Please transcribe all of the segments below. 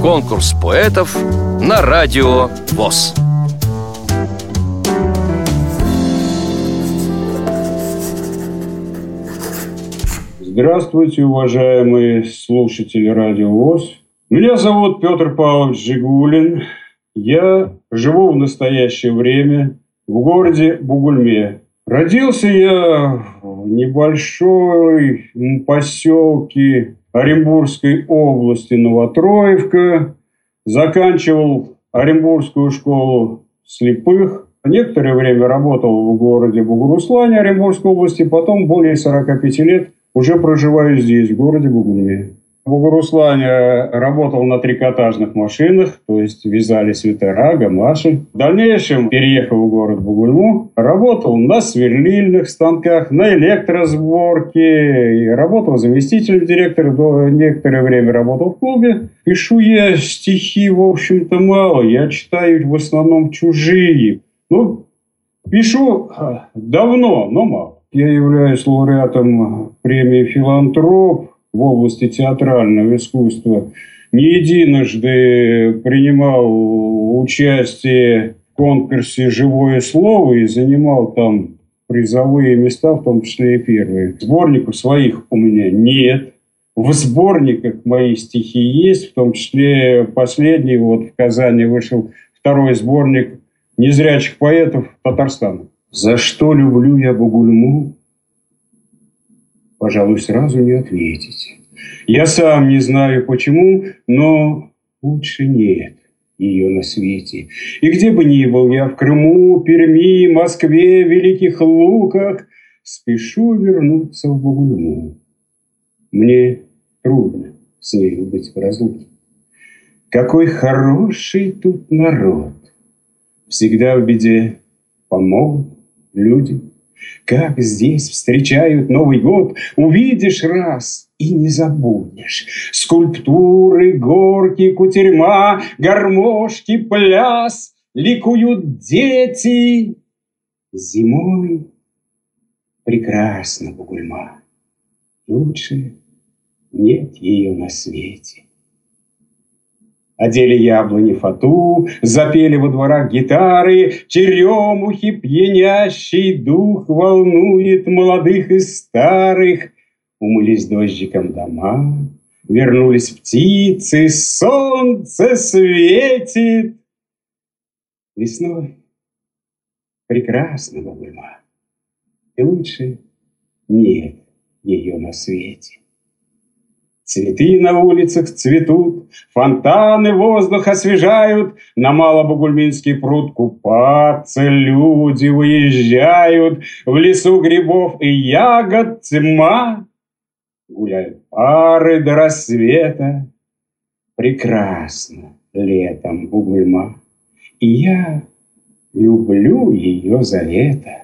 Конкурс поэтов на радио ВОЗ. Здравствуйте, уважаемые слушатели Радио ВОЗ. Меня зовут Петр Павлович Жигулин. Я живу в настоящее время в городе Бугульме. Родился я в небольшой поселке Оренбургской области Новотроевка. Заканчивал Оренбургскую школу слепых. Некоторое время работал в городе Бугуруслане Оренбургской области. Потом более 45 лет уже проживаю здесь, в городе Бугульме. Бугуруслане работал на трикотажных машинах, то есть вязали свитера, гамаши. В дальнейшем, переехав в город Бугульму, работал на сверлильных станках, на электросборке, и работал заместителем директора, до некоторое время работал в клубе. Пишу я стихи, в общем-то, мало, я читаю в основном чужие. Ну, пишу а, давно, но мало. Я являюсь лауреатом премии «Филантроп», в области театрального искусства не единожды принимал участие в конкурсе «Живое слово» и занимал там призовые места, в том числе и первые. Сборников своих у меня нет. В сборниках мои стихи есть, в том числе последний, вот в Казани вышел второй сборник незрячих поэтов Татарстана. За что люблю я Бугульму? Пожалуй, сразу не ответите. Я сам не знаю почему, но лучше нет ее на свете. И где бы ни был я, в Крыму, Перми, Москве, Великих Луках, спешу вернуться в Бугульму. Мне трудно с нею быть в разлуке. Какой хороший тут народ! Всегда в беде помогут люди – как здесь встречают Новый год, увидишь раз и не забудешь. Скульптуры, горки, кутерьма, гармошки, пляс, ликуют дети. Зимой прекрасна Бугульма, лучше нет ее на свете. Одели яблони фату, запели во дворах гитары, Черемухи пьянящий дух волнует молодых и старых. Умылись дождиком дома, вернулись птицы, солнце светит. Весной прекрасна Бугульма, и лучше нет ее на свете. Цветы на улицах цветут, фонтаны воздух освежают, на Малобугульминский пруд купаться люди выезжают, в лесу грибов и ягод тьма, гуляют пары до рассвета. Прекрасно летом Бугульма, и я люблю ее за это.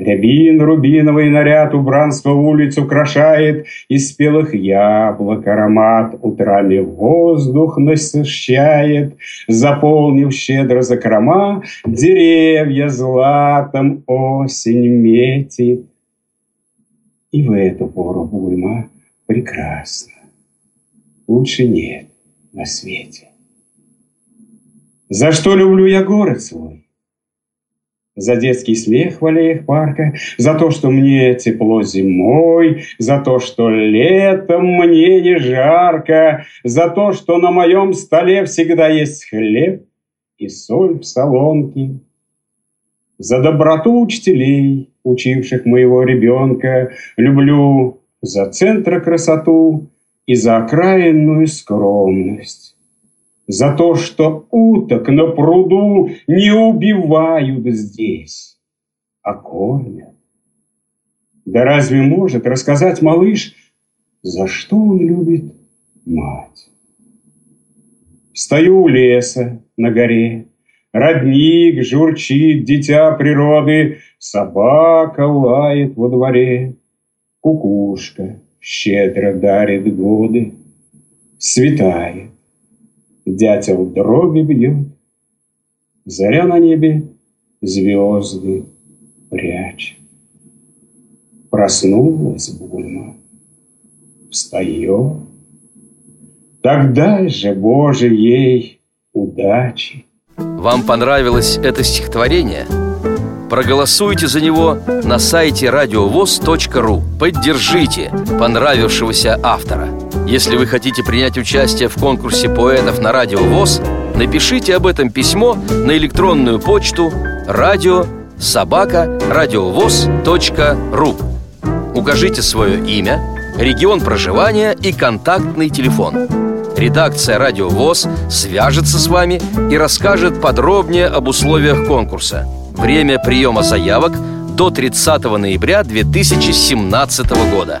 Рябин рубиновый наряд убранство улиц украшает, Из спелых яблок аромат утрами воздух насыщает, Заполнив щедро закрома, деревья златом осень метит. И в эту пору Бульма прекрасна. Лучше нет на свете. За что люблю я город свой? За детский смех в аллеях парка, за то, что мне тепло зимой, за то, что летом мне не жарко, за то, что на моем столе всегда есть хлеб и соль в солонке, за доброту учителей, учивших моего ребенка, люблю за центра красоту и за окраинную скромность за то, что уток на пруду не убивают здесь, а кормят. Да разве может рассказать малыш, за что он любит мать? Стою у леса на горе, Родник журчит, дитя природы, Собака лает во дворе, Кукушка щедро дарит годы. Светает, Дятел дроби бьет, Заря на небе звезды прячет. Проснулась Бульма, встает, Тогда же, Боже, ей удачи. Вам понравилось это стихотворение? Проголосуйте за него на сайте радиовоз.ру Поддержите понравившегося автора Если вы хотите принять участие в конкурсе поэтов на Радио ВОЗ Напишите об этом письмо на электронную почту радио собака радиовоз.ру Укажите свое имя, регион проживания и контактный телефон. Редакция «Радио ВОЗ» свяжется с вами и расскажет подробнее об условиях конкурса – Время приема заявок до 30 ноября 2017 года.